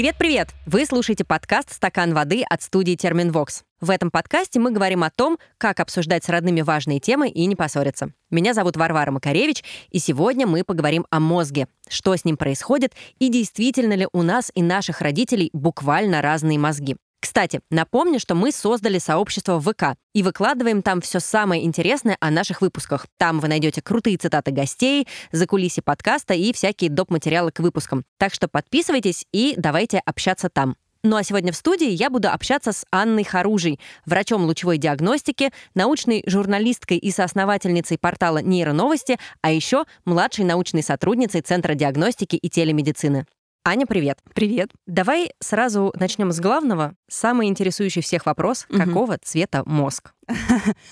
Привет-привет! Вы слушаете подкаст «Стакан воды» от студии «Терминвокс». В этом подкасте мы говорим о том, как обсуждать с родными важные темы и не поссориться. Меня зовут Варвара Макаревич, и сегодня мы поговорим о мозге, что с ним происходит и действительно ли у нас и наших родителей буквально разные мозги. Кстати, напомню, что мы создали сообщество ВК и выкладываем там все самое интересное о наших выпусках. Там вы найдете крутые цитаты гостей, закулиси подкаста и всякие доп. материалы к выпускам. Так что подписывайтесь и давайте общаться там. Ну а сегодня в студии я буду общаться с Анной Харужей, врачом лучевой диагностики, научной журналисткой и соосновательницей портала «Нейроновости», а еще младшей научной сотрудницей Центра диагностики и телемедицины. Аня, привет. Привет. Давай сразу начнем с главного. Самый интересующий всех вопрос. Угу. Какого цвета мозг?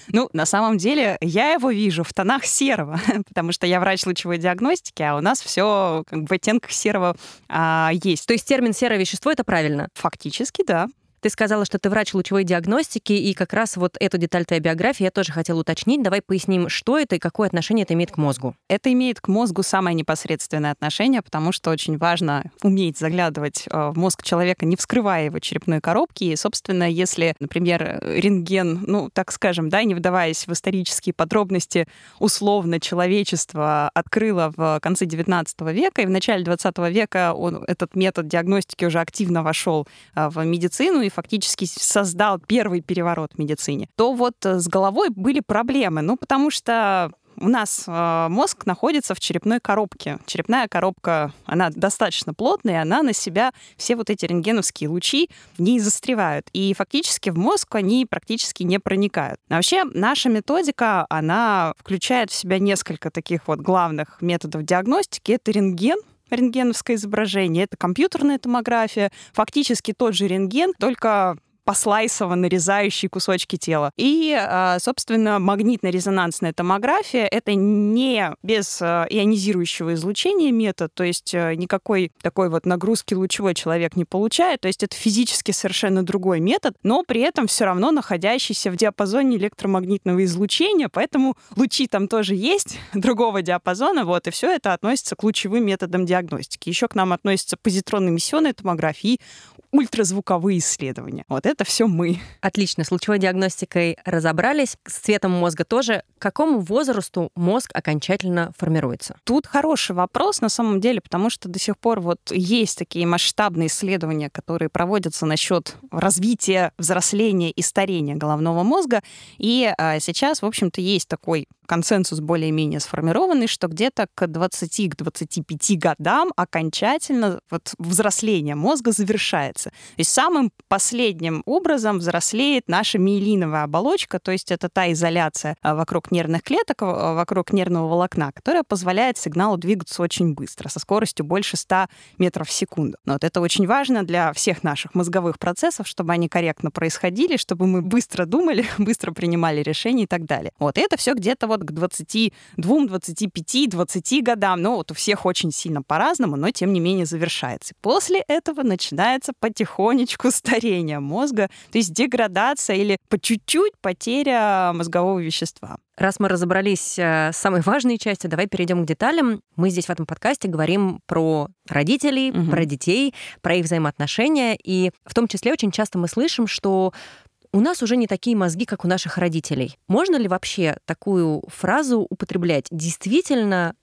Ну, на самом деле, я его вижу в тонах серого, потому что я врач лучевой диагностики, а у нас все как бы в оттенках серого а, есть. То есть термин серое вещество это правильно? Фактически, да. Ты сказала, что ты врач лучевой диагностики, и как раз вот эту деталь твоей биографии я тоже хотела уточнить. Давай поясним, что это и какое отношение это имеет к мозгу. Это имеет к мозгу самое непосредственное отношение, потому что очень важно уметь заглядывать э, в мозг человека, не вскрывая его черепной коробки. И, собственно, если, например, рентген, ну, так скажем, да, не вдаваясь в исторические подробности, условно человечество открыло в конце XIX века, и в начале XX века он, этот метод диагностики уже активно вошел э, в медицину, и фактически создал первый переворот в медицине, то вот э, с головой были проблемы. Ну, потому что у нас э, мозг находится в черепной коробке. Черепная коробка, она достаточно плотная, она на себя все вот эти рентгеновские лучи не застревают. И фактически в мозг они практически не проникают. А вообще наша методика, она включает в себя несколько таких вот главных методов диагностики. Это рентген, рентгеновское изображение, это компьютерная томография, фактически тот же рентген, только послайсово нарезающие кусочки тела. И, а, собственно, магнитно-резонансная томография — это не без а, ионизирующего излучения метод, то есть а, никакой такой вот нагрузки лучевой человек не получает, то есть это физически совершенно другой метод, но при этом все равно находящийся в диапазоне электромагнитного излучения, поэтому лучи там тоже есть другого диапазона, вот, и все это относится к лучевым методам диагностики. Еще к нам позитронно-эмиссионная томография и ультразвуковые исследования. Вот это все мы. Отлично, с лучевой диагностикой разобрались, с цветом мозга тоже. К какому возрасту мозг окончательно формируется? Тут хороший вопрос на самом деле, потому что до сих пор вот есть такие масштабные исследования, которые проводятся насчет развития, взросления и старения головного мозга. И а, сейчас, в общем-то, есть такой консенсус более-менее сформированный, что где-то к 20-25 годам окончательно вот взросление мозга завершается. Есть самым последним образом взрослеет наша миелиновая оболочка, то есть это та изоляция а, вокруг нервных клеток, а, вокруг нервного волокна, которая позволяет сигналу двигаться очень быстро, со скоростью больше 100 метров в секунду. Но вот это очень важно для всех наших мозговых процессов, чтобы они корректно происходили, чтобы мы быстро думали, быстро принимали решения и так далее. Вот это все где-то вот вот к 22, 25, 20 годам. Ну, вот у всех очень сильно по-разному, но тем не менее завершается. После этого начинается потихонечку старение мозга, то есть деградация или по чуть-чуть потеря мозгового вещества. Раз мы разобрались э, с самой важной частью, давай перейдем к деталям. Мы здесь в этом подкасте говорим про родителей, угу. про детей, про их взаимоотношения. И в том числе очень часто мы слышим, что у нас уже не такие мозги, как у наших родителей. Можно ли вообще такую фразу употреблять? Действительно,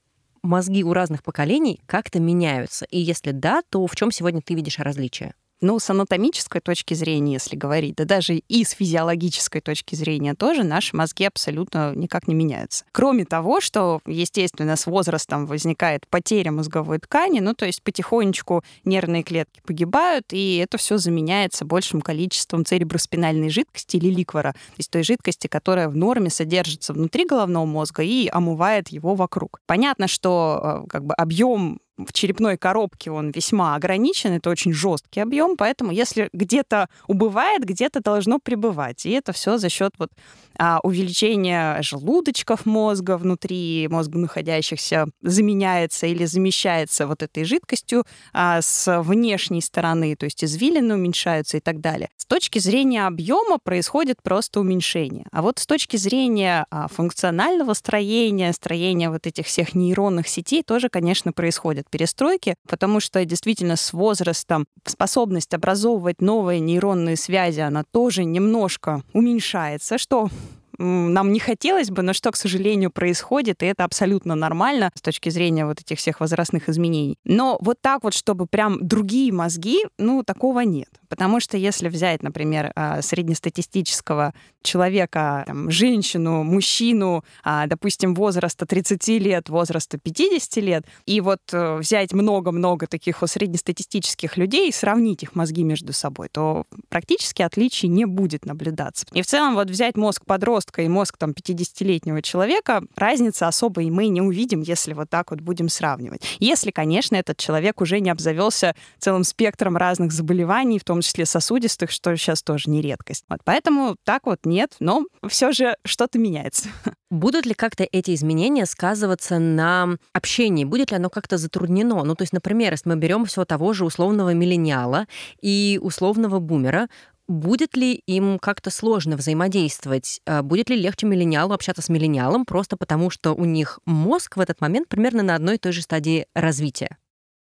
мозги у разных поколений как-то меняются? И если да, то в чем сегодня ты видишь различия? Ну, с анатомической точки зрения, если говорить, да даже и с физиологической точки зрения тоже наши мозги абсолютно никак не меняются. Кроме того, что, естественно, с возрастом возникает потеря мозговой ткани, ну, то есть потихонечку нервные клетки погибают, и это все заменяется большим количеством цереброспинальной жидкости или ликвора, то есть той жидкости, которая в норме содержится внутри головного мозга и омывает его вокруг. Понятно, что э, как бы объем в черепной коробке он весьма ограничен, это очень жесткий объем, поэтому если где-то убывает, где-то должно пребывать. И это все за счет вот а, увеличения желудочков мозга внутри мозга находящихся заменяется или замещается вот этой жидкостью а, с внешней стороны, то есть извилины уменьшаются и так далее. С точки зрения объема происходит просто уменьшение. А вот с точки зрения а, функционального строения, строения вот этих всех нейронных сетей тоже, конечно, происходит от перестройки, потому что действительно с возрастом способность образовывать новые нейронные связи, она тоже немножко уменьшается, что нам не хотелось бы, но что, к сожалению, происходит, и это абсолютно нормально с точки зрения вот этих всех возрастных изменений. Но вот так вот, чтобы прям другие мозги, ну, такого нет. Потому что если взять, например, а, среднестатистического человека, там, женщину, мужчину, а, допустим, возраста 30 лет, возраста 50 лет, и вот э, взять много-много таких вот среднестатистических людей и сравнить их мозги между собой, то практически отличий не будет наблюдаться. И в целом вот взять мозг подростка подростка и мозг там 50-летнего человека, разницы особой мы не увидим, если вот так вот будем сравнивать. Если, конечно, этот человек уже не обзавелся целым спектром разных заболеваний, в том числе сосудистых, что сейчас тоже не редкость. Вот, поэтому так вот нет, но все же что-то меняется. Будут ли как-то эти изменения сказываться на общении? Будет ли оно как-то затруднено? Ну, то есть, например, если мы берем всего того же условного миллениала и условного бумера, Будет ли им как-то сложно взаимодействовать? А будет ли легче миллениалу общаться с миллениалом просто потому, что у них мозг в этот момент примерно на одной и той же стадии развития?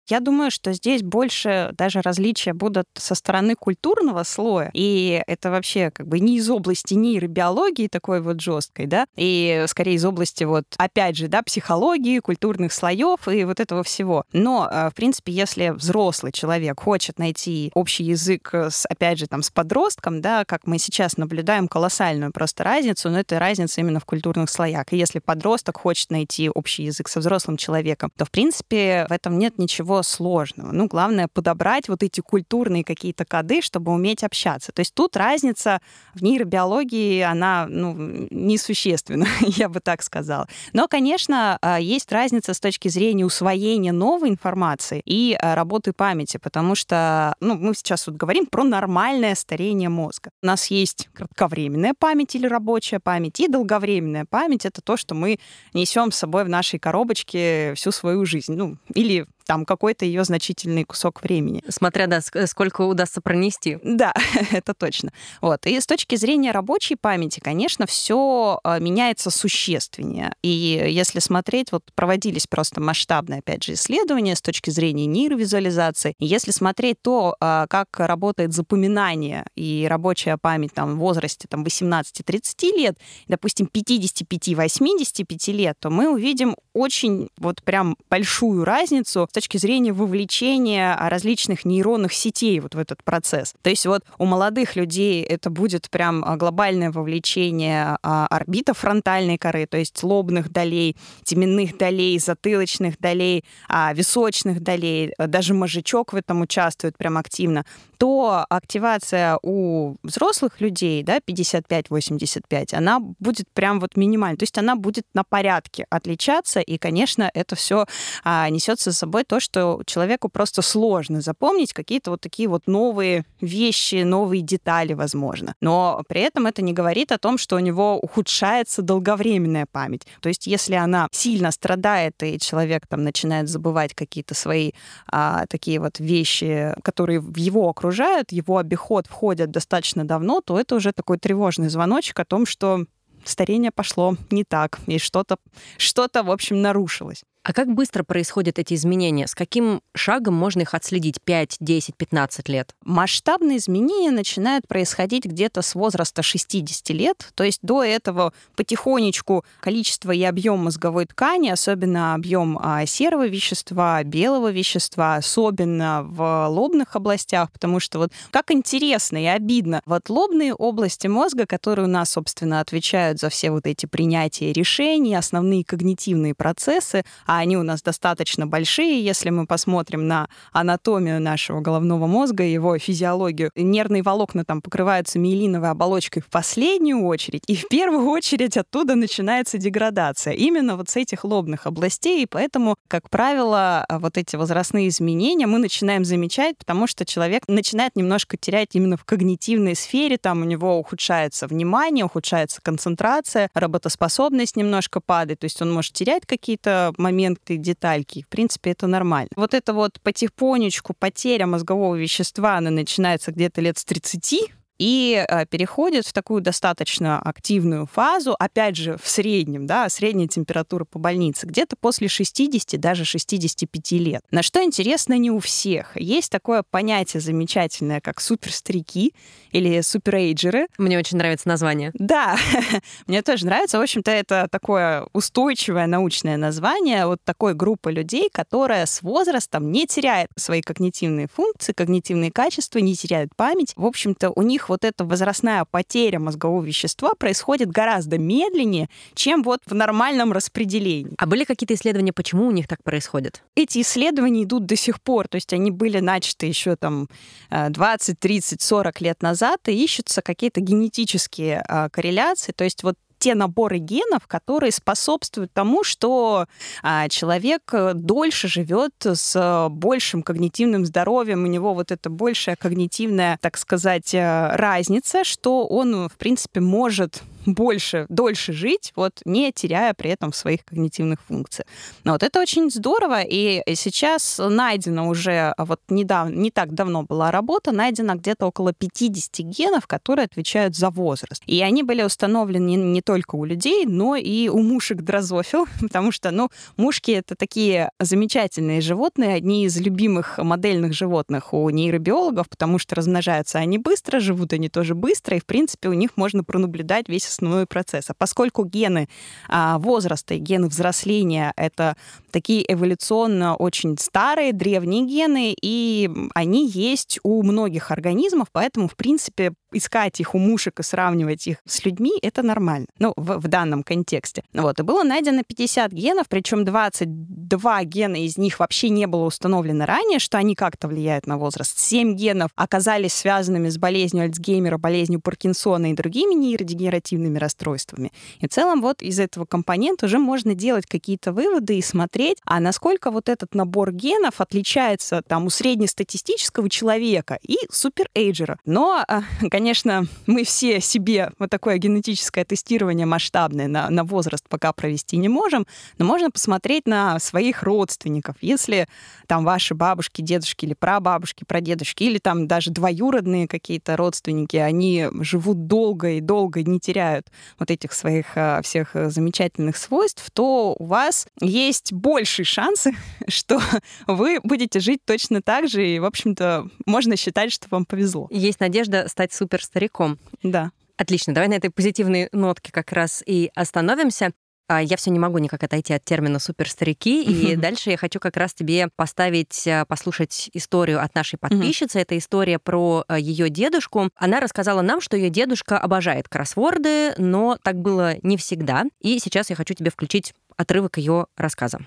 Я думаю, что здесь больше даже различия будут со стороны культурного слоя, и это вообще как бы не из области нейробиологии такой вот жесткой, да, и скорее из области вот, опять же, да, психологии, культурных слоев и вот этого всего. Но, э, в принципе, если взрослый человек хочет найти общий язык с, опять же, там, с подростком, да, как мы сейчас наблюдаем колоссальную просто разницу, но это разница именно в культурных слоях. И если подросток хочет найти общий язык со взрослым человеком, то, в принципе, в этом нет ничего сложного. Ну, главное подобрать вот эти культурные какие-то коды, чтобы уметь общаться. То есть тут разница в нейробиологии, она ну, несущественна, я бы так сказала. Но, конечно, а, есть разница с точки зрения усвоения новой информации и а, работы памяти, потому что ну, мы сейчас вот говорим про нормальное старение мозга. У нас есть кратковременная память или рабочая память, и долговременная память — это то, что мы несем с собой в нашей коробочке всю свою жизнь. Ну, или там какой-то ее значительный кусок времени. Смотря, да, сколько удастся пронести. Да, это точно. Вот. И с точки зрения рабочей памяти, конечно, все а, меняется существеннее. И если смотреть, вот проводились просто масштабные, опять же, исследования с точки зрения нейровизуализации. Если смотреть то, а, как работает запоминание и рабочая память там, в возрасте там, 18-30 лет, допустим, 55-85 лет, то мы увидим очень вот прям большую разницу точки зрения вовлечения различных нейронных сетей вот в этот процесс. То есть вот у молодых людей это будет прям а, глобальное вовлечение а, орбита фронтальной коры, то есть лобных долей, теменных долей, затылочных долей, а, височных долей, даже мозжечок в этом участвует прям активно, то активация у взрослых людей, да, 55-85, она будет прям вот минимальной. То есть она будет на порядке отличаться, и, конечно, это все несет за собой то, что человеку просто сложно запомнить какие-то вот такие вот новые вещи, новые детали, возможно. Но при этом это не говорит о том, что у него ухудшается долговременная память. То есть если она сильно страдает, и человек там начинает забывать какие-то свои а, такие вот вещи, которые его окружают, его обиход входят достаточно давно, то это уже такой тревожный звоночек о том, что старение пошло не так, и что-то, что-то, в общем, нарушилось. А как быстро происходят эти изменения? С каким шагом можно их отследить? 5, 10, 15 лет? Масштабные изменения начинают происходить где-то с возраста 60 лет. То есть до этого потихонечку количество и объем мозговой ткани, особенно объем а, серого вещества, белого вещества, особенно в лобных областях, потому что вот как интересно и обидно, вот лобные области мозга, которые у нас, собственно, отвечают за все вот эти принятия решений, основные когнитивные процессы, а они у нас достаточно большие, если мы посмотрим на анатомию нашего головного мозга, его физиологию. Нервные волокна там покрываются миелиновой оболочкой в последнюю очередь, и в первую очередь оттуда начинается деградация. Именно вот с этих лобных областей, и поэтому, как правило, вот эти возрастные изменения мы начинаем замечать, потому что человек начинает немножко терять именно в когнитивной сфере, там у него ухудшается внимание, ухудшается концентрация, работоспособность немножко падает, то есть он может терять какие-то моменты моменты, детальки. В принципе, это нормально. Вот это вот потихонечку потеря мозгового вещества, она начинается где-то лет с 30, и э, переходит в такую достаточно активную фазу, опять же, в среднем, да, средняя температура по больнице, где-то после 60, даже 65 лет. На что интересно не у всех. Есть такое понятие замечательное, как суперстрики или суперэйджеры. Мне очень нравится название. Да, мне тоже нравится. В общем-то, это такое устойчивое научное название вот такой группы людей, которая с возрастом не теряет свои когнитивные функции, когнитивные качества, не теряет память. В общем-то, у них вот эта возрастная потеря мозгового вещества происходит гораздо медленнее, чем вот в нормальном распределении. А были какие-то исследования, почему у них так происходит? Эти исследования идут до сих пор, то есть они были начаты еще там 20, 30, 40 лет назад, и ищутся какие-то генетические а, корреляции, то есть вот те наборы генов, которые способствуют тому, что а, человек э, дольше живет с большим когнитивным здоровьем, у него вот эта большая когнитивная, так сказать, э, разница, что он, в принципе, может больше, дольше жить, вот не теряя при этом своих когнитивных функций. Но вот это очень здорово, и сейчас найдено уже, а вот недавно, не так давно была работа, найдено где-то около 50 генов, которые отвечают за возраст. И они были установлены не только у людей, но и у мушек дрозофил, потому что, ну, мушки — это такие замечательные животные, одни из любимых модельных животных у нейробиологов, потому что размножаются они быстро, живут они тоже быстро, и, в принципе, у них можно пронаблюдать весь основной процесс. А поскольку гены а, возраста и гены взросления — это такие эволюционно очень старые, древние гены, и они есть у многих организмов, поэтому, в принципе, искать их у мушек и сравнивать их с людьми — это нормально. Ну, в, в данном контексте. Вот. И было найдено 50 генов, причем 22 гена из них вообще не было установлено ранее, что они как-то влияют на возраст. 7 генов оказались связанными с болезнью Альцгеймера, болезнью Паркинсона и другими нейродегенеративными когнитивными расстройствами. И в целом вот из этого компонента уже можно делать какие-то выводы и смотреть, а насколько вот этот набор генов отличается там у среднестатистического человека и суперэйджера. Но, а, конечно, мы все себе вот такое генетическое тестирование масштабное на, на возраст пока провести не можем, но можно посмотреть на своих родственников. Если там ваши бабушки, дедушки или прабабушки, прадедушки, или там даже двоюродные какие-то родственники, они живут долго и долго не теряют хватает вот этих своих а, всех э, замечательных свойств, то у вас есть большие шансы, что вы будете жить точно так же, и, в общем-то, можно считать, что вам повезло. Есть надежда стать суперстариком. Да. Отлично, давай на этой позитивной нотке как раз и остановимся. А, я все не могу никак отойти от термина суперстарики, и дальше я хочу как раз тебе поставить, а, послушать историю от нашей подписчицы. Это история про а, ее дедушку. Она рассказала нам, что ее дедушка обожает кроссворды, но так было не всегда. И сейчас я хочу тебе включить отрывок ее рассказа.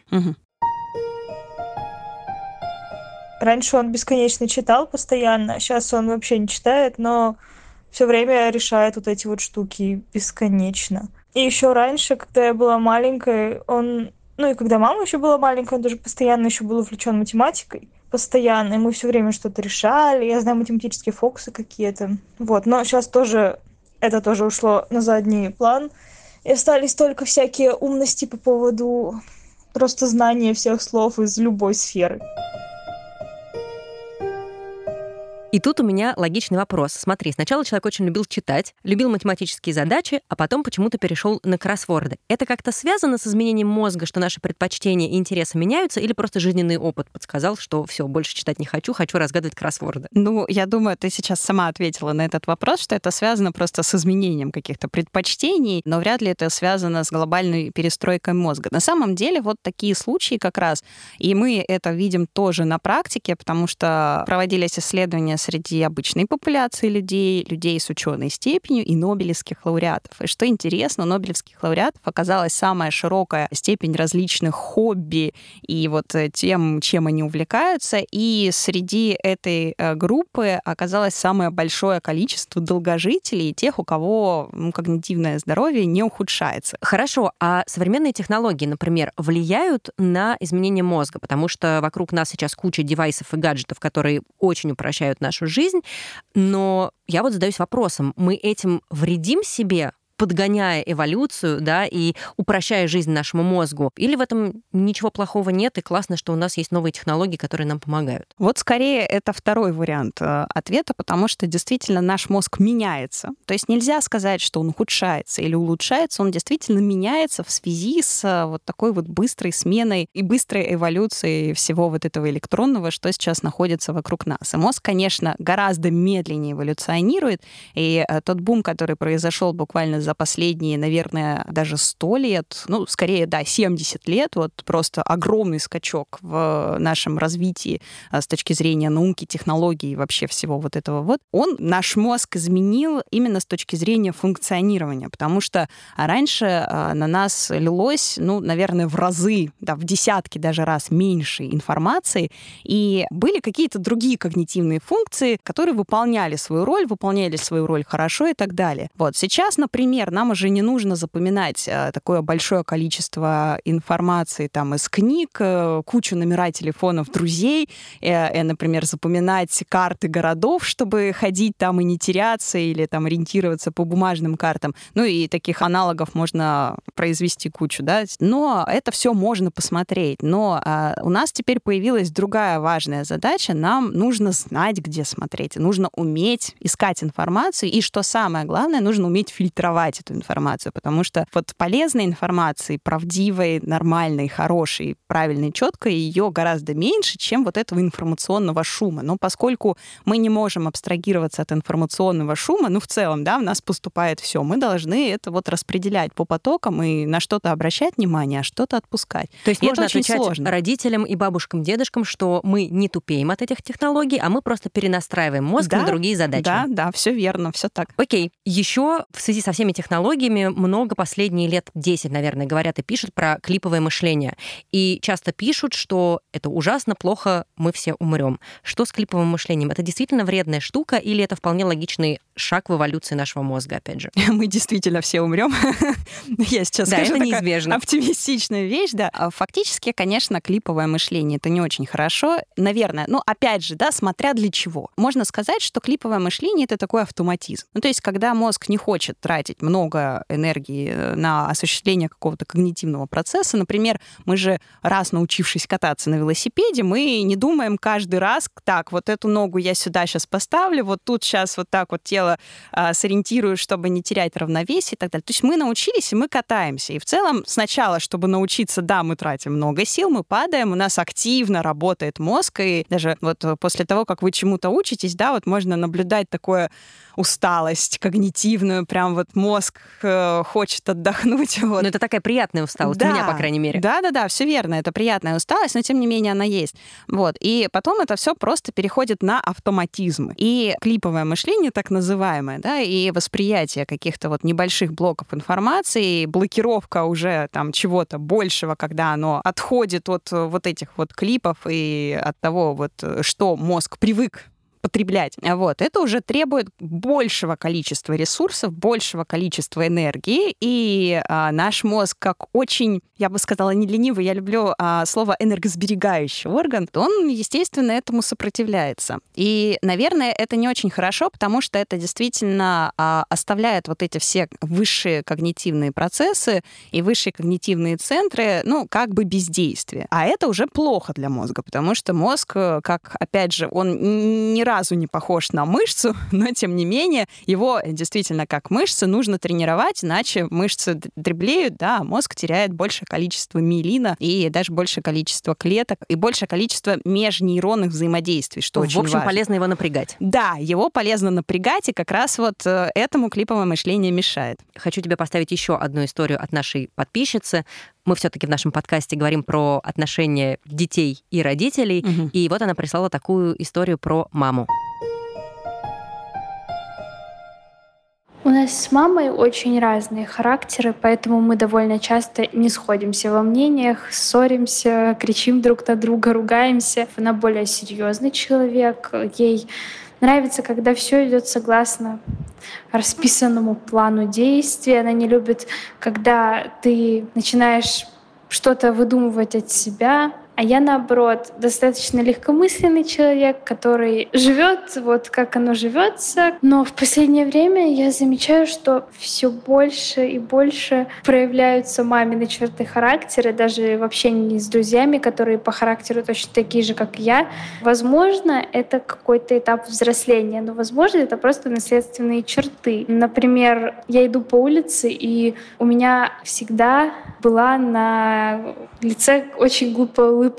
Раньше он бесконечно читал постоянно, сейчас он вообще не читает, но все время решает вот эти вот штуки бесконечно. И еще раньше, когда я была маленькой, он, ну и когда мама еще была маленькая, он даже постоянно еще был увлечен математикой. Постоянно. И мы все время что-то решали. Я знаю математические фокусы какие-то. Вот. Но сейчас тоже это тоже ушло на задний план. И остались только всякие умности по поводу просто знания всех слов из любой сферы. И тут у меня логичный вопрос. Смотри, сначала человек очень любил читать, любил математические задачи, а потом почему-то перешел на кроссворды. Это как-то связано с изменением мозга, что наши предпочтения и интересы меняются, или просто жизненный опыт подсказал, что все, больше читать не хочу, хочу разгадывать кроссворды? Ну, я думаю, ты сейчас сама ответила на этот вопрос, что это связано просто с изменением каких-то предпочтений, но вряд ли это связано с глобальной перестройкой мозга. На самом деле вот такие случаи как раз, и мы это видим тоже на практике, потому что проводились исследования среди обычной популяции людей, людей с ученой степенью и нобелевских лауреатов. И что интересно, нобелевских лауреатов оказалась самая широкая степень различных хобби и вот э, тем, чем они увлекаются. И среди этой э, группы оказалось самое большое количество долгожителей, тех, у кого ну, когнитивное здоровье не ухудшается. Хорошо, а современные технологии, например, влияют на изменение мозга, потому что вокруг нас сейчас куча девайсов и гаджетов, которые очень упрощают наш нашу жизнь, но я вот задаюсь вопросом, мы этим вредим себе, подгоняя эволюцию, да, и упрощая жизнь нашему мозгу? Или в этом ничего плохого нет, и классно, что у нас есть новые технологии, которые нам помогают? Вот скорее это второй вариант э, ответа, потому что действительно наш мозг меняется. То есть нельзя сказать, что он ухудшается или улучшается, он действительно меняется в связи с э, вот такой вот быстрой сменой и быстрой эволюцией всего вот этого электронного, что сейчас находится вокруг нас. И мозг, конечно, гораздо медленнее эволюционирует, и э, тот бум, который произошел буквально за последние, наверное, даже 100 лет, ну, скорее, да, 70 лет, вот просто огромный скачок в нашем развитии с точки зрения науки, технологий и вообще всего вот этого вот, он наш мозг изменил именно с точки зрения функционирования, потому что раньше а, на нас лилось, ну, наверное, в разы, да, в десятки даже раз меньше информации, и были какие-то другие когнитивные функции, которые выполняли свою роль, выполняли свою роль хорошо и так далее. Вот сейчас, например, нам уже не нужно запоминать а, такое большое количество информации там из книг, э, кучу номера телефонов друзей, э, э, например, запоминать карты городов, чтобы ходить там и не теряться или там ориентироваться по бумажным картам. Ну и таких аналогов можно произвести кучу, да. Но это все можно посмотреть. Но а, у нас теперь появилась другая важная задача. Нам нужно знать, где смотреть. Нужно уметь искать информацию. И что самое главное, нужно уметь фильтровать эту информацию. Потому что вот полезной информации, правдивой, нормальной, хорошей, правильной, четкой, ее гораздо меньше, чем вот этого информационного шума. Но поскольку мы не можем абстрагироваться от информационного шума, ну, в целом, да, в нас поступает все, мы должны это вот распределять по потокам и на что-то обращать внимание, а что-то отпускать. То есть и можно это очень отвечать сложно. родителям и бабушкам, дедушкам, что мы не тупеем от этих технологий, а мы просто перенастраиваем мозг Да, на другие задачи. Да, да, все верно, все так. Окей. Еще в связи со всеми технологиями много последние лет 10, наверное, говорят и пишут про клиповое мышление. И часто пишут, что это ужасно, плохо, мы все умрем. Что с клиповым мышлением? Это действительно вредная штука или это вполне логичный шаг в эволюции нашего мозга, опять же? Мы действительно все умрем. Я сейчас Да, скажу это неизбежно. оптимистичная вещь, да. А Фактически, конечно, клиповое мышление это не очень хорошо, наверное. Но опять же, да, смотря для чего. Можно сказать, что клиповое мышление это такой автоматизм. Ну, то есть, когда мозг не хочет тратить много энергии э, на осуществление какого-то когнитивного процесса, например, мы же раз научившись кататься на велосипеде, мы не думаем каждый раз, так, вот эту ногу я сюда сейчас поставлю, вот тут сейчас вот так вот тело а, сориентирую, чтобы не терять равновесие и так далее. То есть мы научились, и мы катаемся. И в целом сначала, чтобы научиться, да, мы тратим много сил, мы падаем, у нас активно работает мозг, и даже вот после того, как вы чему-то учитесь, да, вот можно наблюдать такое усталость когнитивную, прям вот мозг э, хочет отдохнуть. Вот. Но это такая приятная усталость, у меня, по крайней мере. Да, да, да, все верно. Это приятная усталость, но тем не менее она есть. Вот. И потом это все просто переходит на автоматизм. И клиповое мышление, так называемое, да, и восприятие каких-то вот небольших блоков информации, блокировка уже там чего-то большего, когда оно отходит от вот этих вот клипов и от того вот, э, что мозг привык потреблять. Вот. Это уже требует большего количества ресурсов, большего количества энергии, и а, наш мозг, как очень, я бы сказала, не ленивый, я люблю а, слово энергосберегающий орган, он, естественно, этому сопротивляется. И, наверное, это не очень хорошо, потому что это действительно а, оставляет вот эти все высшие когнитивные процессы и высшие когнитивные центры, ну, как бы бездействие. А это уже плохо для мозга, потому что мозг, э, как, опять же, он ни разу не похож на мышцу, но тем не менее его действительно как мышцы нужно тренировать, иначе мышцы дреблеют, да, а мозг теряет большее количество миелина и даже большее количество клеток и большее количество межнейронных взаимодействий, что в очень общем, важно. полезно его напрягать. Да, его полезно напрягать, и как раз вот э, этому клиповое мышление мешает. Хочу тебе поставить еще одну историю от нашей подписчицы. Мы все-таки в нашем подкасте говорим про отношения детей и родителей. Мгм. И вот она прислала такую историю про маму. У нас с мамой очень разные характеры, поэтому мы довольно часто не сходимся во мнениях, ссоримся, кричим друг на друга, ругаемся. Она более серьезный человек. Ей нравится, когда все идет согласно расписанному плану действий. Она не любит, когда ты начинаешь что-то выдумывать от себя. А я, наоборот, достаточно легкомысленный человек, который живет вот как оно живется. Но в последнее время я замечаю, что все больше и больше проявляются мамины черты характера, даже в общении с друзьями, которые по характеру точно такие же, как я. Возможно, это какой-то этап взросления, но, возможно, это просто наследственные черты. Например, я иду по улице, и у меня всегда была на лице очень глупая улыбка.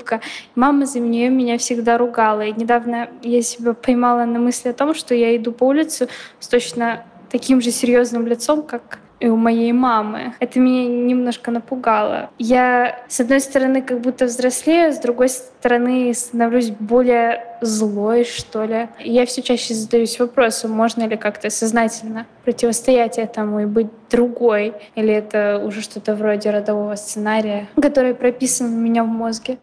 Мама за нее меня всегда ругала. И недавно я себя поймала на мысли о том, что я иду по улице с точно таким же серьезным лицом, как и у моей мамы. Это меня немножко напугало. Я, с одной стороны, как будто взрослею, с другой стороны, становлюсь более злой, что ли. Я все чаще задаюсь вопросом, можно ли как-то сознательно противостоять этому и быть другой, или это уже что-то вроде родового сценария, который прописан у меня в мозге.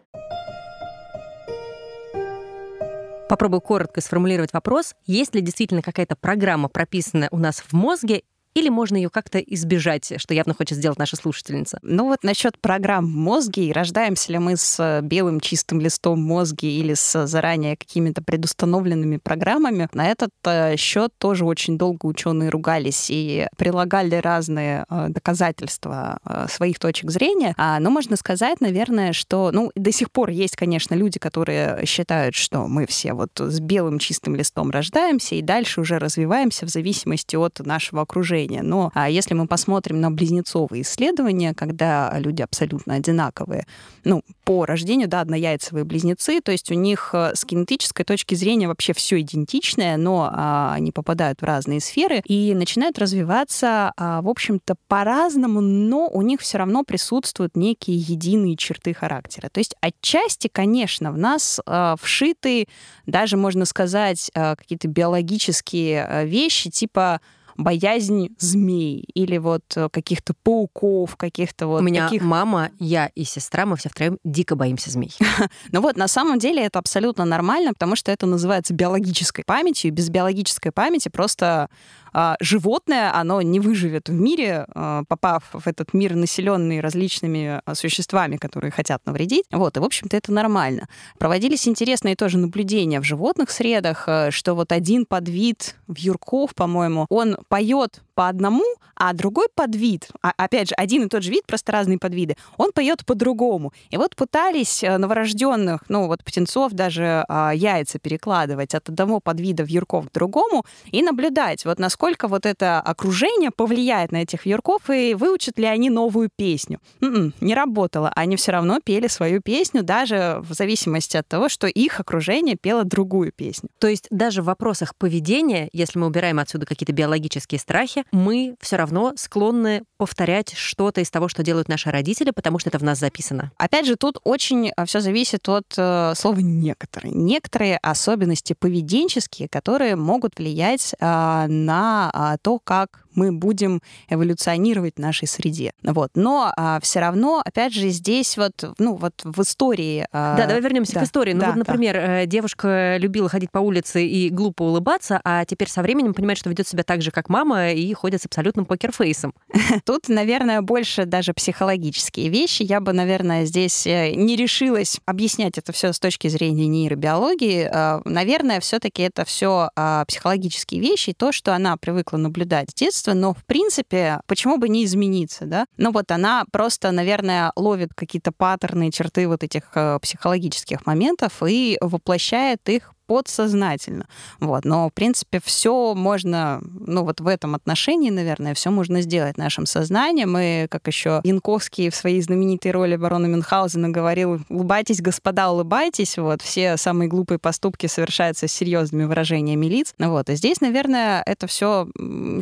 Попробую коротко сформулировать вопрос. Есть ли действительно какая-то программа, прописанная у нас в мозге, или можно ее как-то избежать, что явно хочет сделать наша слушательница? Ну вот насчет программ в мозге, и рождаемся ли мы с э, белым чистым листом мозги или с заранее какими-то предустановленными программами, на этот э, счет тоже очень долго ученые ругались и прилагали разные э, доказательства своих точек зрения. А, но можно сказать, наверное, что, ну, до сих пор есть, конечно, люди, которые считают, что мы все вот с белым чистым листом рождаемся и дальше уже развиваемся в зависимости от нашего окружения окружения. Но а если мы посмотрим на близнецовые исследования, когда люди абсолютно одинаковые, ну, по рождению, да, однояйцевые близнецы, то есть у них э, с кинетической точки зрения вообще все идентичное, но а, они попадают в разные сферы и начинают развиваться, а, в общем-то, по-разному, но у них все равно присутствуют некие единые черты характера. То есть отчасти, конечно, в нас а, вшиты даже, можно сказать, а, какие-то биологические вещи, типа боязнь змей или вот э, каких-то пауков, каких-то вот У меня таких... мама, я и сестра, мы все втроем дико боимся змей. ну вот, на самом деле это абсолютно нормально, потому что это называется биологической памятью. Без биологической памяти просто а, животное, оно не выживет в мире, а, попав в этот мир, населенный различными а, существами, которые хотят навредить. Вот, и, в общем-то, это нормально. Проводились интересные тоже наблюдения в животных средах, что вот один подвид вьюрков, по-моему, он поет по одному, а другой подвид, а, опять же, один и тот же вид, просто разные подвиды, он поет по-другому. И вот пытались э, новорожденных, ну вот птенцов даже а, яйца перекладывать от одного подвида вьюрков к другому и наблюдать, вот насколько вот это окружение повлияет на этих вьюрков и выучат ли они новую песню. М-м, не работало. Они все равно пели свою песню, даже в зависимости от того, что их окружение пело другую песню. То есть даже в вопросах поведения, если мы убираем отсюда какие-то биологические страхи, мы все равно склонны повторять что-то из того, что делают наши родители, потому что это в нас записано. Опять же, тут очень э, все зависит от э, слова некоторые. Некоторые особенности поведенческие, которые могут влиять э, на э, то, как мы будем эволюционировать в нашей среде. Вот. Но а, все равно, опять же, здесь вот, ну, вот в истории... А... Да, давай вернемся да, к истории. Ну, да, вот, например, да. Э, девушка любила ходить по улице и глупо улыбаться, а теперь со временем понимает, что ведет себя так же, как мама, и ходит с абсолютным покерфейсом. Тут, наверное, больше даже психологические вещи. Я бы, наверное, здесь э, не решилась объяснять это все с точки зрения нейробиологии. А, наверное, все-таки это все а, психологические вещи, то, что она привыкла наблюдать с детства, детства, но, в принципе, почему бы не измениться, да? Ну вот она просто, наверное, ловит какие-то паттерны, черты вот этих э, психологических моментов и воплощает их подсознательно. Вот. Но, в принципе, все можно, ну вот в этом отношении, наверное, все можно сделать нашим сознанием. И, как еще Янковский в своей знаменитой роли барона Мюнхгаузена говорил, улыбайтесь, господа, улыбайтесь. Вот. Все самые глупые поступки совершаются с серьезными выражениями лиц. Вот. И здесь, наверное, это все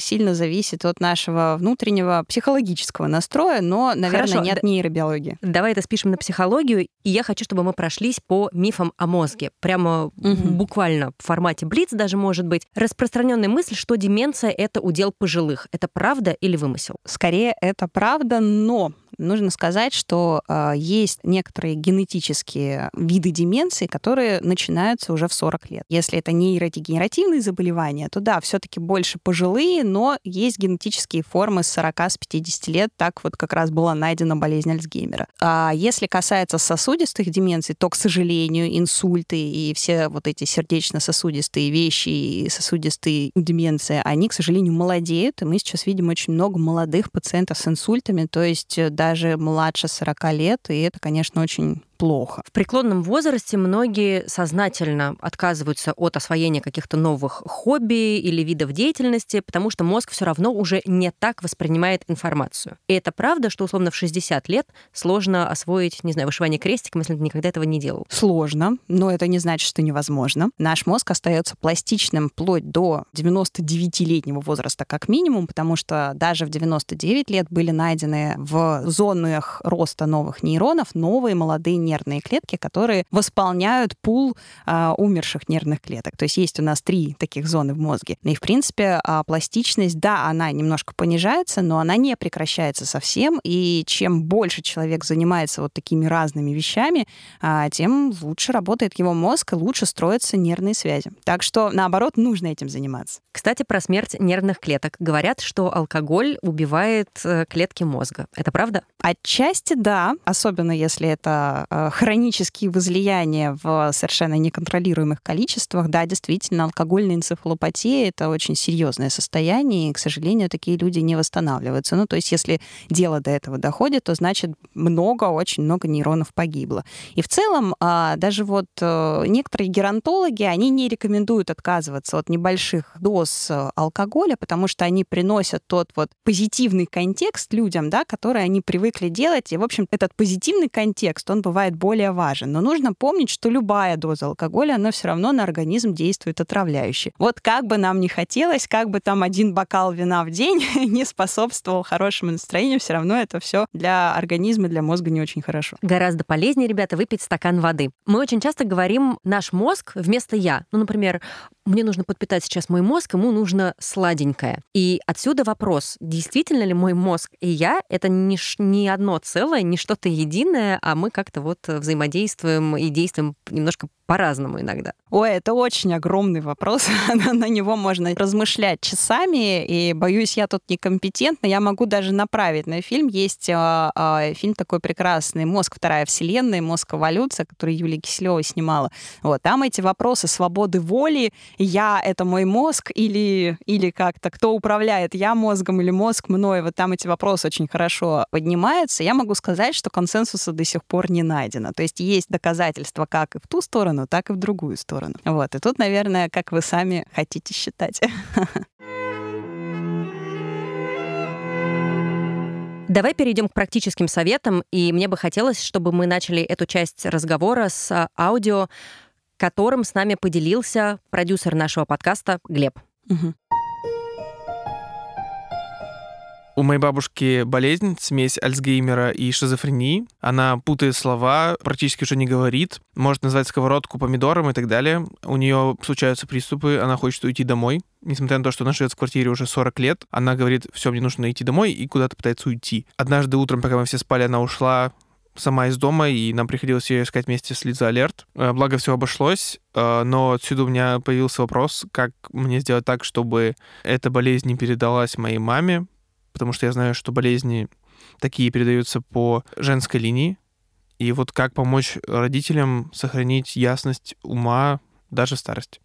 сильно зависит от нашего внутреннего психологического настроя, но, наверное, Хорошо, не от нейробиологии. Давай это спишем на психологию, и я хочу, чтобы мы прошлись по мифам о мозге. Прямо угу буквально в формате Блиц даже может быть, распространенная мысль, что деменция — это удел пожилых. Это правда или вымысел? Скорее, это правда, но нужно сказать, что э, есть некоторые генетические виды деменции, которые начинаются уже в 40 лет. Если это нейродегенеративные заболевания, то да, все-таки больше пожилые, но есть генетические формы с 40 с 50 лет, так вот как раз была найдена болезнь Альцгеймера. А если касается сосудистых деменций, то, к сожалению, инсульты и все вот эти сердечно-сосудистые вещи и сосудистые деменции, они, к сожалению, молодеют, и мы сейчас видим очень много молодых пациентов с инсультами, то есть э, даже младше 40 лет, и это, конечно, очень плохо. В преклонном возрасте многие сознательно отказываются от освоения каких-то новых хобби или видов деятельности, потому что мозг все равно уже не так воспринимает информацию. И это правда, что условно в 60 лет сложно освоить, не знаю, вышивание крестиком, если ты никогда этого не делал? Сложно, но это не значит, что невозможно. Наш мозг остается пластичным вплоть до 99-летнего возраста как минимум, потому что даже в 99 лет были найдены в зонах роста новых нейронов новые молодые нервные клетки, которые восполняют пул а, умерших нервных клеток. То есть есть у нас три таких зоны в мозге. И, в принципе, а, пластичность, да, она немножко понижается, но она не прекращается совсем. И чем больше человек занимается вот такими разными вещами, а, тем лучше работает его мозг и лучше строятся нервные связи. Так что, наоборот, нужно этим заниматься. Кстати, про смерть нервных клеток. Говорят, что алкоголь убивает э, клетки мозга. Это правда? Отчасти да, особенно если это Э, хронические возлияния в совершенно неконтролируемых количествах, да, действительно, алкогольная энцефалопатия — это очень серьезное состояние, и, к сожалению, такие люди не восстанавливаются. Ну, то есть если дело до этого доходит, то значит много, очень много нейронов погибло. И в целом а, даже вот э, некоторые геронтологи, они не рекомендуют отказываться от небольших доз э, алкоголя, потому что они приносят тот вот позитивный контекст людям, да, который они привыкли делать. И, в общем, этот позитивный контекст, он бывает бывает более важен. Но нужно помнить, что любая доза алкоголя, она все равно на организм действует отравляюще. Вот как бы нам ни хотелось, как бы там один бокал вина в день не способствовал хорошему настроению, все равно это все для организма, для мозга не очень хорошо. Гораздо полезнее, ребята, выпить стакан воды. Мы очень часто говорим наш мозг вместо я. Ну, например, мне нужно подпитать сейчас мой мозг, ему нужно сладенькое. И отсюда вопрос, действительно ли мой мозг и я — это не, не одно целое, не что-то единое, а мы как-то вот взаимодействуем и действуем немножко по-разному иногда. Ой, это очень огромный вопрос. на него можно размышлять часами, и боюсь, я тут некомпетентна. Я могу даже направить на фильм. Есть э, э, фильм такой прекрасный «Мозг. Вторая вселенная», «Мозг. Эволюция», который Юлия Киселева снимала. Вот, там эти вопросы свободы воли, я — это мой мозг, или, или как-то кто управляет, я мозгом или мозг мной. Вот там эти вопросы очень хорошо поднимаются. Я могу сказать, что консенсуса до сих пор не найдено. То есть есть доказательства как и в ту сторону, сторону, так и в другую сторону. Вот. И тут, наверное, как вы сами хотите считать. Давай перейдем к практическим советам, и мне бы хотелось, чтобы мы начали эту часть разговора с а, аудио, которым с нами поделился продюсер нашего подкаста Глеб. Угу. У моей бабушки болезнь, смесь Альцгеймера и шизофрении. Она путает слова, практически уже не говорит, может назвать сковородку помидором и так далее. У нее случаются приступы, она хочет уйти домой. Несмотря на то, что она живет в квартире уже 40 лет, она говорит, все, мне нужно идти домой, и куда-то пытается уйти. Однажды утром, пока мы все спали, она ушла сама из дома, и нам приходилось ее искать вместе с Лиза Алерт. Э, благо, все обошлось, э, но отсюда у меня появился вопрос, как мне сделать так, чтобы эта болезнь не передалась моей маме, потому что я знаю, что болезни такие передаются по женской линии. И вот как помочь родителям сохранить ясность ума даже в старости.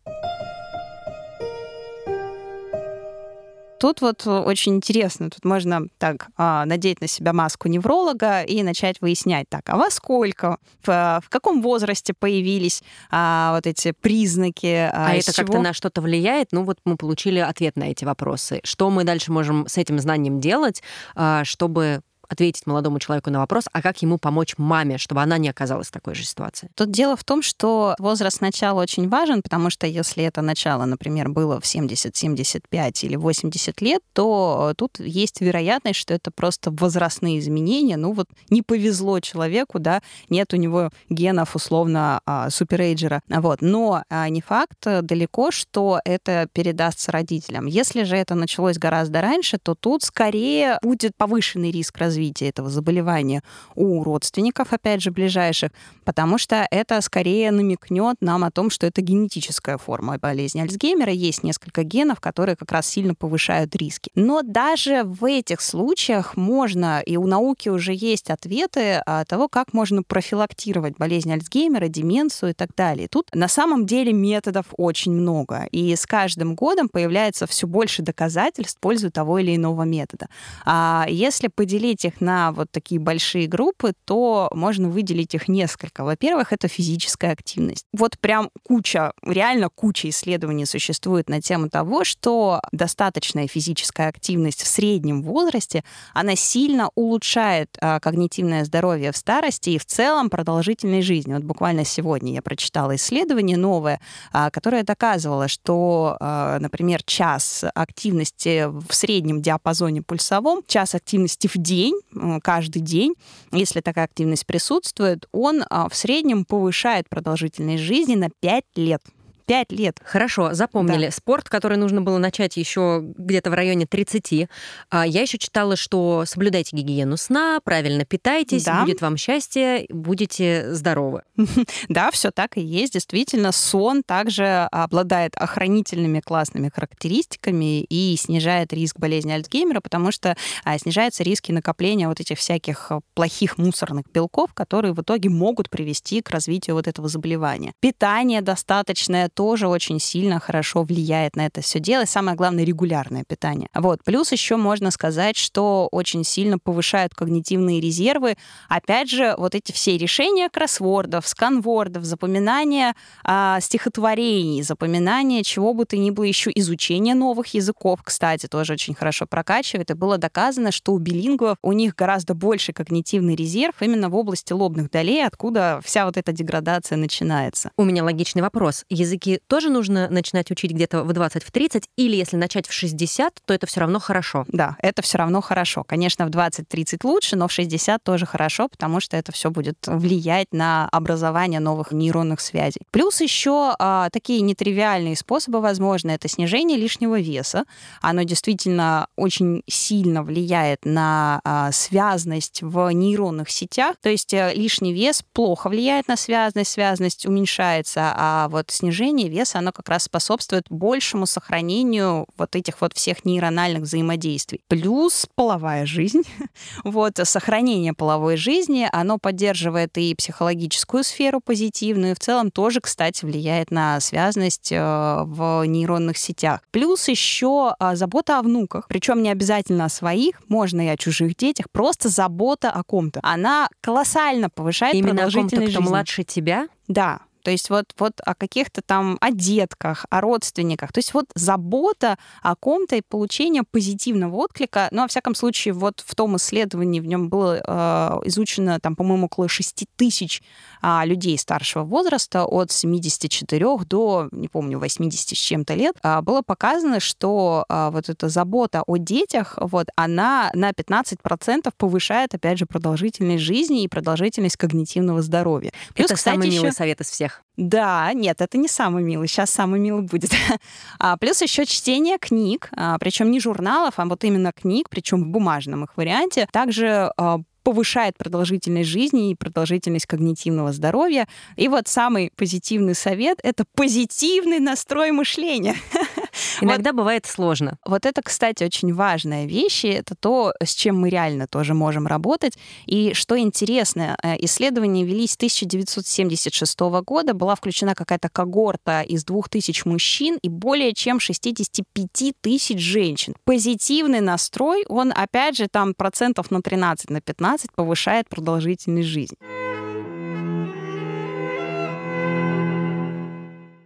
Тут вот очень интересно, тут можно так а, надеть на себя маску невролога и начать выяснять, так, а во сколько, в, в каком возрасте появились а, вот эти признаки? А, а это как-то на что-то влияет? Ну вот мы получили ответ на эти вопросы. Что мы дальше можем с этим знанием делать, а, чтобы ответить молодому человеку на вопрос, а как ему помочь маме, чтобы она не оказалась в такой же ситуации? Тут дело в том, что возраст начала очень важен, потому что если это начало, например, было в 70, 75 или 80 лет, то тут есть вероятность, что это просто возрастные изменения. Ну вот не повезло человеку, да, нет у него генов условно а, суперэйджера. Вот. Но а, не факт далеко, что это передастся родителям. Если же это началось гораздо раньше, то тут скорее будет повышенный риск развития развития этого заболевания у родственников, опять же, ближайших, потому что это скорее намекнет нам о том, что это генетическая форма болезни Альцгеймера. Есть несколько генов, которые как раз сильно повышают риски. Но даже в этих случаях можно, и у науки уже есть ответы того, как можно профилактировать болезнь Альцгеймера, деменцию и так далее. Тут на самом деле методов очень много. И с каждым годом появляется все больше доказательств в пользу того или иного метода. А если поделить их на вот такие большие группы, то можно выделить их несколько. Во-первых, это физическая активность. Вот прям куча, реально куча исследований существует на тему того, что достаточная физическая активность в среднем возрасте, она сильно улучшает а, когнитивное здоровье в старости и в целом продолжительной жизни. Вот буквально сегодня я прочитала исследование новое, а, которое доказывало, что, а, например, час активности в среднем диапазоне пульсовом, час активности в день, каждый день, если такая активность присутствует, он а, в среднем повышает продолжительность жизни на 5 лет. Пять лет. Хорошо, запомнили. Да. Спорт, который нужно было начать еще где-то в районе 30. А я еще читала, что соблюдайте гигиену сна, правильно питайтесь, да. будет вам счастье, будете здоровы. Да, все так и есть. Действительно, сон также обладает охранительными классными характеристиками и снижает риск болезни Альцгеймера, потому что а, снижаются риски накопления вот этих всяких плохих мусорных белков, которые в итоге могут привести к развитию вот этого заболевания. Питание достаточное тоже очень сильно хорошо влияет на это все дело. И самое главное, регулярное питание. Вот. Плюс еще можно сказать, что очень сильно повышают когнитивные резервы. Опять же, вот эти все решения кроссвордов, сканвордов, запоминание а, стихотворений, запоминание чего бы то ни было, еще изучение новых языков, кстати, тоже очень хорошо прокачивает. И было доказано, что у билингвов у них гораздо больше когнитивный резерв именно в области лобных долей, откуда вся вот эта деградация начинается. У меня логичный вопрос. Языки языки тоже нужно начинать учить где-то в 20, в 30, или если начать в 60, то это все равно хорошо? Да, это все равно хорошо. Конечно, в 20-30 лучше, но в 60 тоже хорошо, потому что это все будет влиять на образование новых нейронных связей. Плюс еще а, такие нетривиальные способы возможны. Это снижение лишнего веса. Оно действительно очень сильно влияет на а, связность в нейронных сетях. То есть а, лишний вес плохо влияет на связность, связность уменьшается, а вот снижение снижение веса, оно как раз способствует большему сохранению вот этих вот всех нейрональных взаимодействий. Плюс половая жизнь. вот сохранение половой жизни, оно поддерживает и психологическую сферу позитивную, и в целом тоже, кстати, влияет на связность э, в нейронных сетях. Плюс еще а, забота о внуках. Причем не обязательно о своих, можно и о чужих детях, просто забота о ком-то. Она колоссально повышает Именно продолжительность о ком-то, жизни. кто младше тебя? Да, то есть вот, вот о каких-то там, о детках, о родственниках. То есть вот забота о ком-то и получение позитивного отклика. Ну, во всяком случае, вот в том исследовании в нем было э, изучено, там, по-моему, около 6 тысяч э, людей старшего возраста от 74 до, не помню, 80 с чем-то лет. Э, было показано, что э, вот эта забота о детях, вот, она на 15% повышает, опять же, продолжительность жизни и продолжительность когнитивного здоровья. Плюс, Это кстати, самый еще... милый совет из всех. Да, нет, это не самый милый. Сейчас самый милый будет. а, плюс еще чтение книг, а, причем не журналов, а вот именно книг, причем в бумажном их варианте. Также а, повышает продолжительность жизни и продолжительность когнитивного здоровья. И вот самый позитивный совет — это позитивный настрой мышления. Иногда вот, бывает сложно. Вот это, кстати, очень важная вещь, и это то, с чем мы реально тоже можем работать. И что интересно, э, исследования велись с 1976 года, была включена какая-то когорта из 2000 мужчин и более чем 65 тысяч женщин. Позитивный настрой, он, опять же, там процентов на 13, на 15 повышает продолжительность жизни.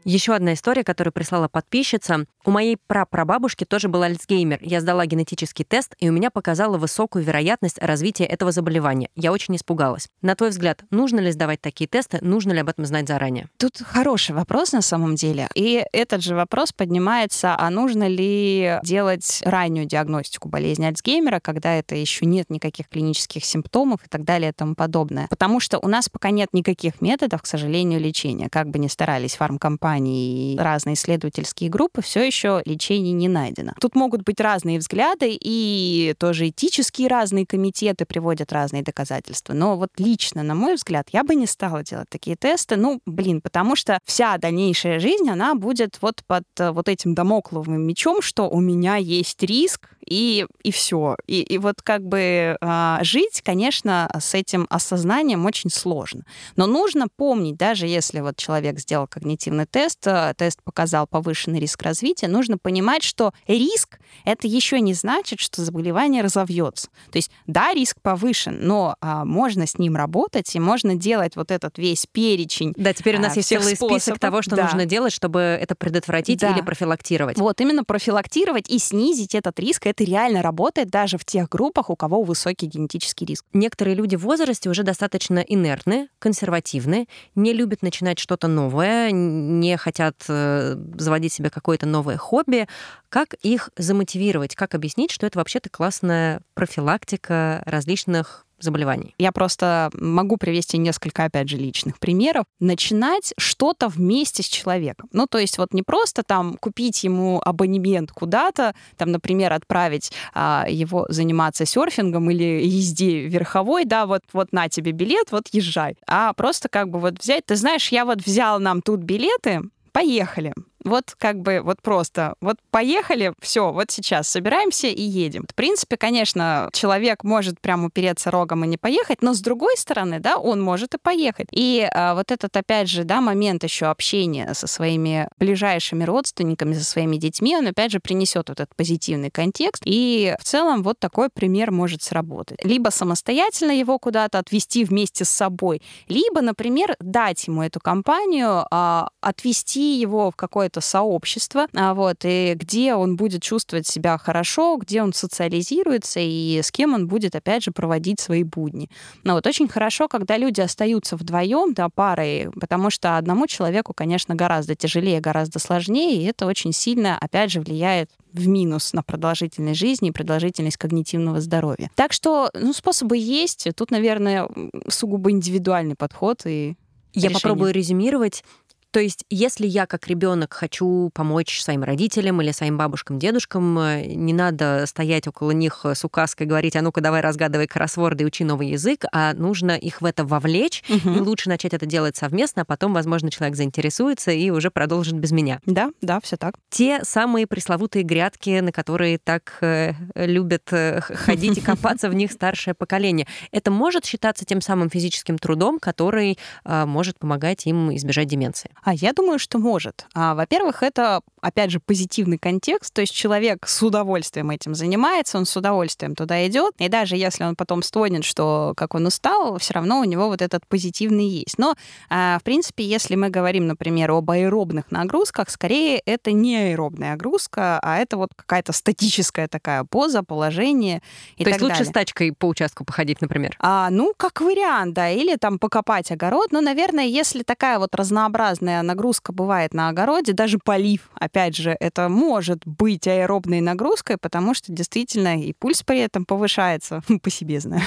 Еще одна история, которую прислала подписчица. У моей прапрабабушки тоже был Альцгеймер. Я сдала генетический тест, и у меня показала высокую вероятность развития этого заболевания. Я очень испугалась. На твой взгляд, нужно ли сдавать такие тесты? Нужно ли об этом знать заранее? Тут хороший вопрос на самом деле. И этот же вопрос поднимается, а нужно ли делать раннюю диагностику болезни Альцгеймера, когда это еще нет никаких клинических симптомов и так далее и тому подобное. Потому что у нас пока нет никаких методов, к сожалению, лечения. Как бы ни старались фармкомпании заболеваний и разные исследовательские группы, все еще лечение не найдено. Тут могут быть разные взгляды, и тоже этические разные комитеты приводят разные доказательства. Но вот лично, на мой взгляд, я бы не стала делать такие тесты. Ну, блин, потому что вся дальнейшая жизнь, она будет вот под э, вот этим домокловым мечом, что у меня есть риск, и, и все. И, и вот как бы э, жить, конечно, с этим осознанием очень сложно. Но нужно помнить, даже если вот человек сделал когнитивный тест, э, тест показал повышенный риск развития, нужно понимать, что риск это еще не значит, что заболевание разовьется. То есть, да, риск повышен, но э, можно с ним работать, и можно делать вот этот весь перечень. Да, теперь у нас есть целый способов. список того, что да. нужно делать, чтобы это предотвратить Да. или профилактировать. Вот, именно профилактировать и снизить этот риск, это реально работает даже в тех группах, у кого высокий генетический риск. Некоторые люди в возрасте уже достаточно инертны, консервативны, не любят начинать что-то новое, не хотят э, заводить себе какое-то новое хобби. Как их замотивировать? Как объяснить, что это вообще-то классная профилактика различных заболеваний? Я просто могу привести несколько, опять же, личных примеров. Начинать что-то вместе с человеком. Ну, то есть вот не просто там купить ему абонемент куда-то, там, например, отправить а, его заниматься серфингом или езде верховой, да, вот, вот на тебе билет, вот езжай. А просто как бы вот взять, ты знаешь, я вот взял нам тут билеты, поехали. Вот как бы вот просто, вот поехали, все, вот сейчас собираемся и едем. В принципе, конечно, человек может прям упереться рогом и не поехать, но с другой стороны, да, он может и поехать. И а, вот этот, опять же, да, момент еще общения со своими ближайшими родственниками, со своими детьми, он, опять же, принесет вот этот позитивный контекст. И в целом вот такой пример может сработать. Либо самостоятельно его куда-то отвести вместе с собой, либо, например, дать ему эту компанию, а, отвести его в какое-то сообщество, а, вот, и где он будет чувствовать себя хорошо, где он социализируется и с кем он будет, опять же, проводить свои будни. Но вот очень хорошо, когда люди остаются вдвоем, да, парой, потому что одному человеку, конечно, гораздо тяжелее, гораздо сложнее, и это очень сильно, опять же, влияет в минус на продолжительность жизни и продолжительность когнитивного здоровья. Так что, ну, способы есть. Тут, наверное, сугубо индивидуальный подход и Я решение. попробую резюмировать. То есть, если я как ребенок хочу помочь своим родителям или своим бабушкам, дедушкам, э, не надо стоять около них с указкой и говорить, а ну-ка давай разгадывай кроссворды и учи новый язык, а нужно их в это вовлечь, и Мгм. лучше начать это делать совместно, а потом, возможно, человек заинтересуется и уже продолжит без меня. Да, да, все так. Те самые пресловутые грядки, на которые так э, любят э, ходить и копаться в них старшее поколение, это может считаться тем самым физическим трудом, который э, может помогать им избежать деменции. А я думаю, что может. А, во-первых, это, опять же, позитивный контекст, то есть человек с удовольствием этим занимается, он с удовольствием туда идет, и даже если он потом стонет, что как он устал, все равно у него вот этот позитивный есть. Но, а, в принципе, если мы говорим, например, об аэробных нагрузках, скорее это не аэробная нагрузка, а это вот какая-то статическая такая поза, положение и То так есть лучше далее. с тачкой по участку походить, например. А, ну, как вариант, да, или там покопать огород. Но, наверное, если такая вот разнообразная нагрузка бывает на огороде, даже полив, опять же, это может быть аэробной нагрузкой, потому что действительно и пульс при этом повышается, по себе знаю.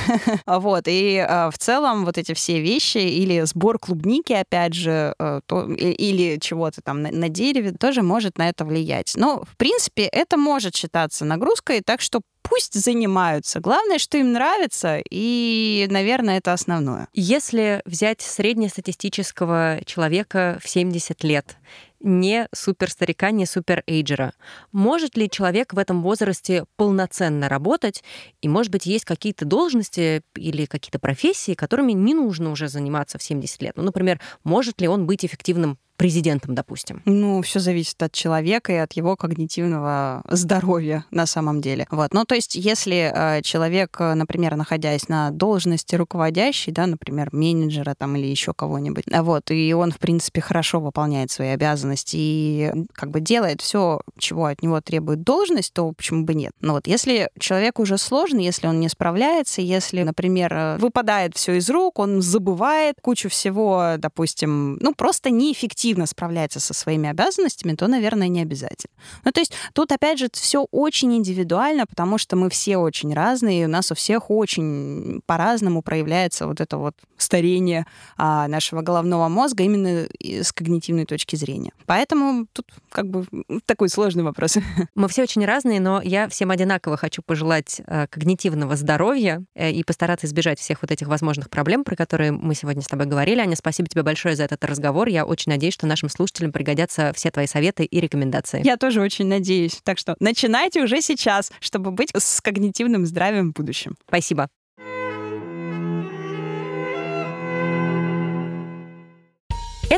Вот, и а, в целом вот эти все вещи, или сбор клубники, опять же, э, или чего-то там на дереве, тоже может на это влиять. Но, в принципе, это может считаться нагрузкой, так что пусть занимаются. Главное, что им нравится, и, наверное, это основное. Если взять среднестатистического человека в 70 лет, не суперстарика, не суперэйджера, может ли человек в этом возрасте полноценно работать? И, может быть, есть какие-то должности или какие-то профессии, которыми не нужно уже заниматься в 70 лет? Ну, например, может ли он быть эффективным президентом, допустим? Ну, все зависит от человека и от его когнитивного здоровья на самом деле. Вот. Ну, то есть, если э, человек, э, например, находясь на должности руководящей, да, например, менеджера там или еще кого-нибудь, а вот, и он, в принципе, хорошо выполняет свои обязанности и как бы делает все, чего от него требует должность, то почему бы нет? Но вот если человек уже сложный, если он не справляется, если, например, э, выпадает все из рук, он забывает кучу всего, допустим, ну, просто неэффективно эффективно справляется со своими обязанностями, то, наверное, не обязательно. Ну, то есть тут, опять же, все очень индивидуально, потому что мы все очень разные, и у нас у всех очень по-разному проявляется вот это вот старение а, нашего головного мозга именно с когнитивной точки зрения. Поэтому тут как бы такой сложный вопрос. Мы все очень разные, но я всем одинаково хочу пожелать э, когнитивного здоровья э, и постараться избежать всех вот этих возможных проблем, про которые мы сегодня с тобой говорили. Аня, спасибо тебе большое за этот разговор. Я очень надеюсь, что нашим слушателям пригодятся все твои советы и рекомендации. Я тоже очень надеюсь. Так что начинайте уже сейчас, чтобы быть с когнитивным здравием в будущем. Спасибо.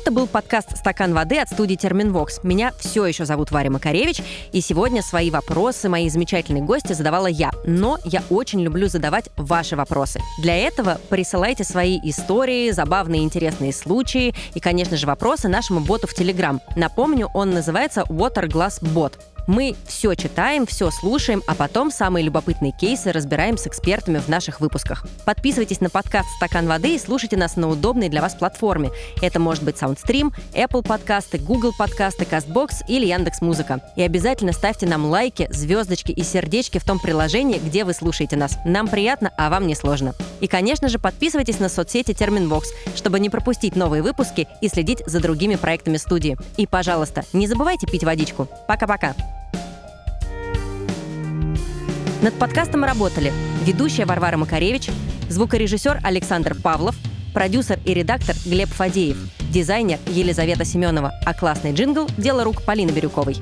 Это был подкаст «Стакан воды» от студии «Терминвокс». Меня все еще зовут Варя Макаревич, и сегодня свои вопросы мои замечательные гости задавала я. Но я очень люблю задавать ваши вопросы. Для этого присылайте свои истории, забавные интересные случаи и, конечно же, вопросы нашему боту в Телеграм. Напомню, он называется Waterglass Bot. Мы все читаем, все слушаем, а потом самые любопытные кейсы разбираем с экспертами в наших выпусках. Подписывайтесь на подкаст «Стакан воды» и слушайте нас на удобной для вас платформе. Это может быть SoundStream, Apple подкасты, Google подкасты, CastBox или Яндекс Музыка. И обязательно ставьте нам лайки, звездочки и сердечки в том приложении, где вы слушаете нас. Нам приятно, а вам не сложно. И, конечно же, подписывайтесь на соцсети Терминвокс, чтобы не пропустить новые выпуски и следить за другими проектами студии. И, пожалуйста, не забывайте пить водичку. Пока-пока. Над подкастом работали ведущая Варвара Макаревич, звукорежиссер Александр Павлов, продюсер и редактор Глеб Фадеев, дизайнер Елизавета Семенова, а классный джингл – дело рук Полины Бирюковой.